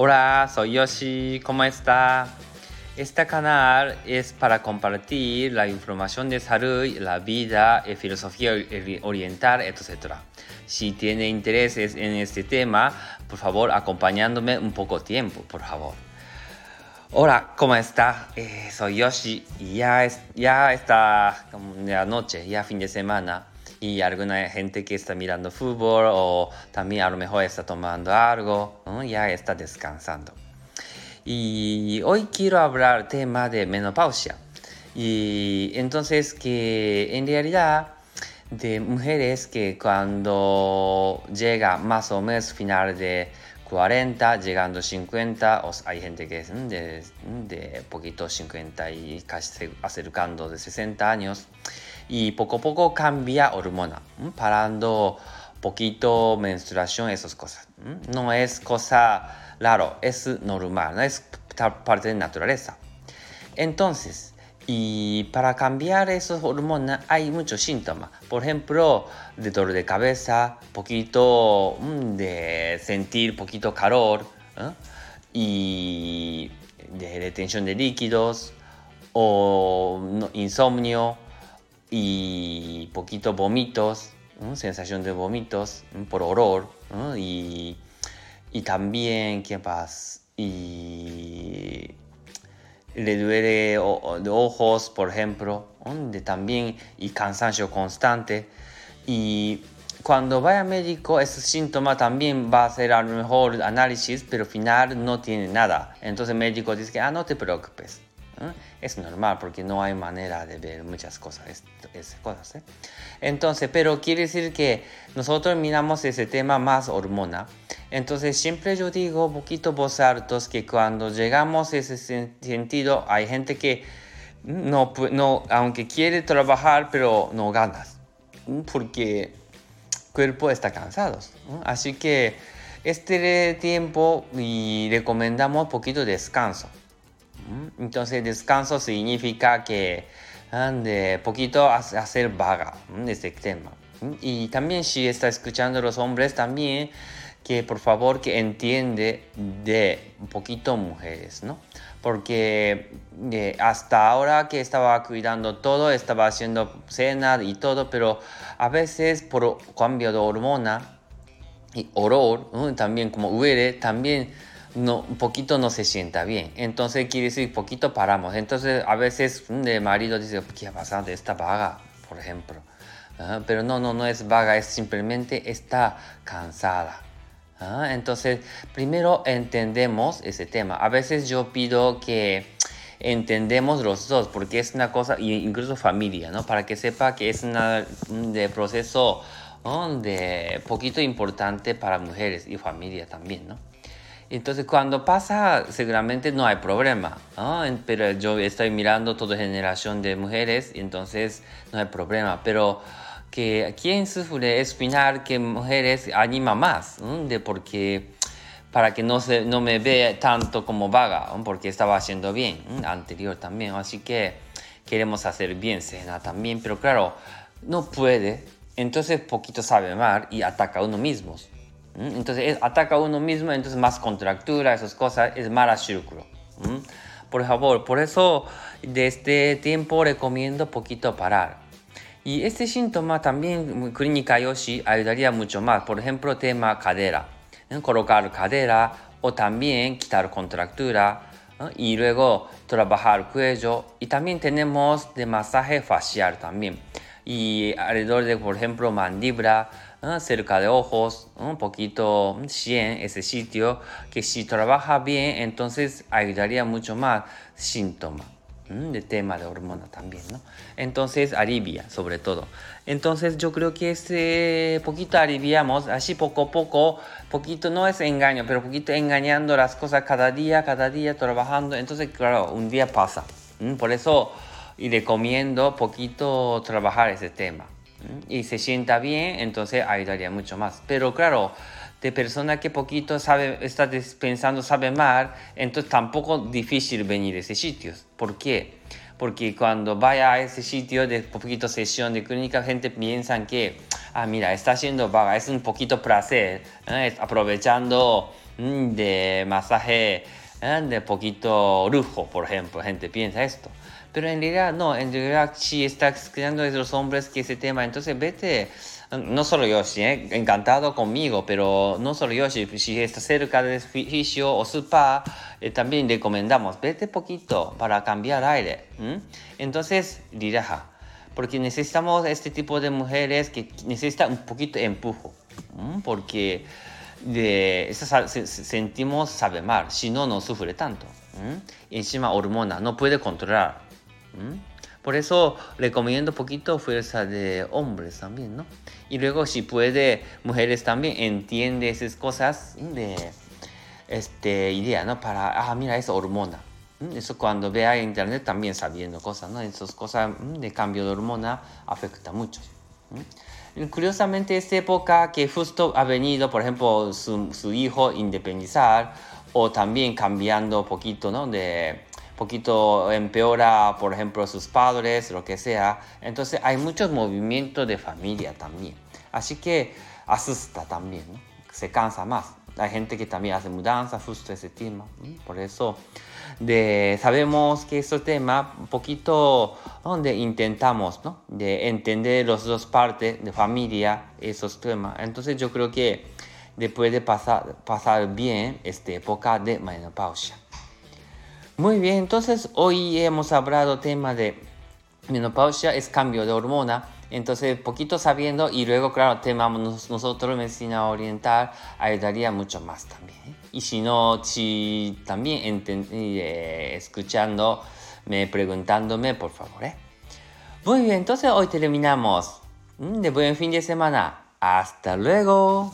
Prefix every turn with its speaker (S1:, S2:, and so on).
S1: Hola, soy Yoshi, ¿cómo está? Este canal es para compartir la información de salud, la vida, eh, filosofía oriental, etc. Si tiene intereses en este tema, por favor, acompañándome un poco tiempo, por favor. Hola, ¿cómo está? Eh, soy Yoshi y ya, es, ya está la noche, ya fin de semana y alguna gente que está mirando fútbol o también a lo mejor está tomando algo, ya está descansando. Y hoy quiero hablar tema de menopausia. Y entonces que en realidad de mujeres que cuando llega más o menos final de 40, llegando a 50, o hay gente que es de, de poquito 50 y casi acercando de 60 años y poco a poco cambia hormona, parando poquito menstruación, esas cosas. No es cosa raro, es normal, no es parte de naturaleza. Entonces, y para cambiar esas hormonas hay muchos síntomas. Por ejemplo, de dolor de cabeza, poquito de sentir poquito calor y de retención de líquidos o insomnio y poquito vómitos, sensación de vómitos por olor y, y, también, ¿qué pasa? Y le duele de ojos, por ejemplo, de también y cansancio constante. Y cuando vaya médico, ese síntoma también va a ser a lo mejor análisis, pero al final no tiene nada. Entonces el médico dice que, ah, no te preocupes. Es normal porque no hay manera de ver muchas cosas. cosas ¿eh? Entonces, pero quiere decir que nosotros miramos ese tema más hormona. Entonces, siempre yo digo, poquito voz altos, que cuando llegamos a ese sentido, hay gente que no, no, aunque quiere trabajar, pero no ganas. Porque cuerpo está cansado. Así que este tiempo y recomendamos poquito de descanso. Entonces descanso significa que ah, de poquito hacer vaga este tema. Y también si está escuchando los hombres también que por favor que entiende de un poquito mujeres, ¿no? Porque eh, hasta ahora que estaba cuidando todo, estaba haciendo cena y todo, pero a veces por cambio de hormona y olor, también como huele, también no, un poquito no se sienta bien. Entonces quiere decir, poquito paramos. Entonces a veces el marido dice, ¿qué ha pasado de esta vaga? Por ejemplo. pero no, no, no es vaga, es simplemente está cansada. Entonces, primero entendemos ese tema. A veces yo pido que entendemos los dos, porque es una cosa, incluso familia, ¿no? Para que sepa que es un de proceso de poquito importante para mujeres y familia también, ¿no? Entonces cuando pasa seguramente no hay problema, pero yo estoy mirando toda generación de mujeres entonces no hay problema, pero que quien sufre es final que mujeres anima más, de porque para que no, se, no me vea tanto como vaga, porque estaba haciendo bien anterior también, así que queremos hacer bien cena también, pero claro, no puede, entonces poquito sabe mal y ataca a uno mismo. Entonces ataca a uno mismo, entonces más contractura, esas cosas, es más círculo. Por favor, por eso de este tiempo recomiendo poquito parar. Y este síntoma también, clínica Yoshi, ayudaría mucho más. Por ejemplo, tema cadera. Colocar cadera o también quitar contractura y luego trabajar cuello. Y también tenemos de masaje facial también. Y alrededor de, por ejemplo, mandíbula Ah, cerca de ojos, un poquito 100 ese sitio, que si trabaja bien, entonces ayudaría mucho más síntomas de tema de hormona también, ¿no? Entonces alivia, sobre todo. Entonces yo creo que este poquito aliviamos, así poco a poco, poquito no es engaño, pero poquito engañando las cosas cada día, cada día trabajando. Entonces, claro, un día pasa. Por eso y recomiendo poquito trabajar ese tema y se sienta bien, entonces ayudaría mucho más. Pero claro, de persona que poquito sabe, está pensando, sabe mal, entonces tampoco difícil venir a ese sitio. ¿Por qué? Porque cuando vaya a ese sitio de poquito sesión de clínica, gente piensa que, ah, mira, está haciendo vaga, es un poquito placer, aprovechando mm, de masaje ¿eh? de poquito lujo, por ejemplo. Gente piensa esto. Pero en realidad, no, en realidad si estás creando de los hombres que ese tema, entonces vete, no solo Yoshi, ¿eh? encantado conmigo, pero no solo Yoshi, si estás cerca del fisio o spa, eh, también recomendamos, vete poquito para cambiar aire. Entonces, relaja, porque necesitamos este tipo de mujeres que necesitan un poquito de empujo, porque de, sentimos sabe mal, si no, no sufre tanto. Encima hormona, no puede controlar. Por eso recomiendo poquito fuerza de hombres también, ¿no? Y luego si puede, mujeres también entiende esas cosas de este idea, ¿no? Para, ah, mira, es hormona. Eso cuando vea internet también sabiendo cosas, ¿no? Esas cosas de cambio de hormona afecta mucho. Curiosamente, esta época que justo ha venido, por ejemplo, su, su hijo independizar o también cambiando poquito, ¿no? De poquito empeora, por ejemplo, sus padres, lo que sea. Entonces hay muchos movimientos de familia también. Así que asusta también, ¿no? Se cansa más. Hay gente que también hace mudanzas, justo ese tema. Por eso de, sabemos que este tema, un poquito donde intentamos ¿no? de entender las dos partes de familia, esos temas. Entonces yo creo que después de pasar, pasar bien esta época de menopausia. Muy bien, entonces hoy hemos hablado tema de menopausia, es cambio de hormona. Entonces, poquito sabiendo y luego, claro, tema nosotros, medicina oriental, ayudaría mucho más también. ¿eh? Y si no, si también eh, escuchando, me preguntándome, por favor. ¿eh? Muy bien, entonces hoy terminamos. Mm, de buen fin de semana. Hasta luego.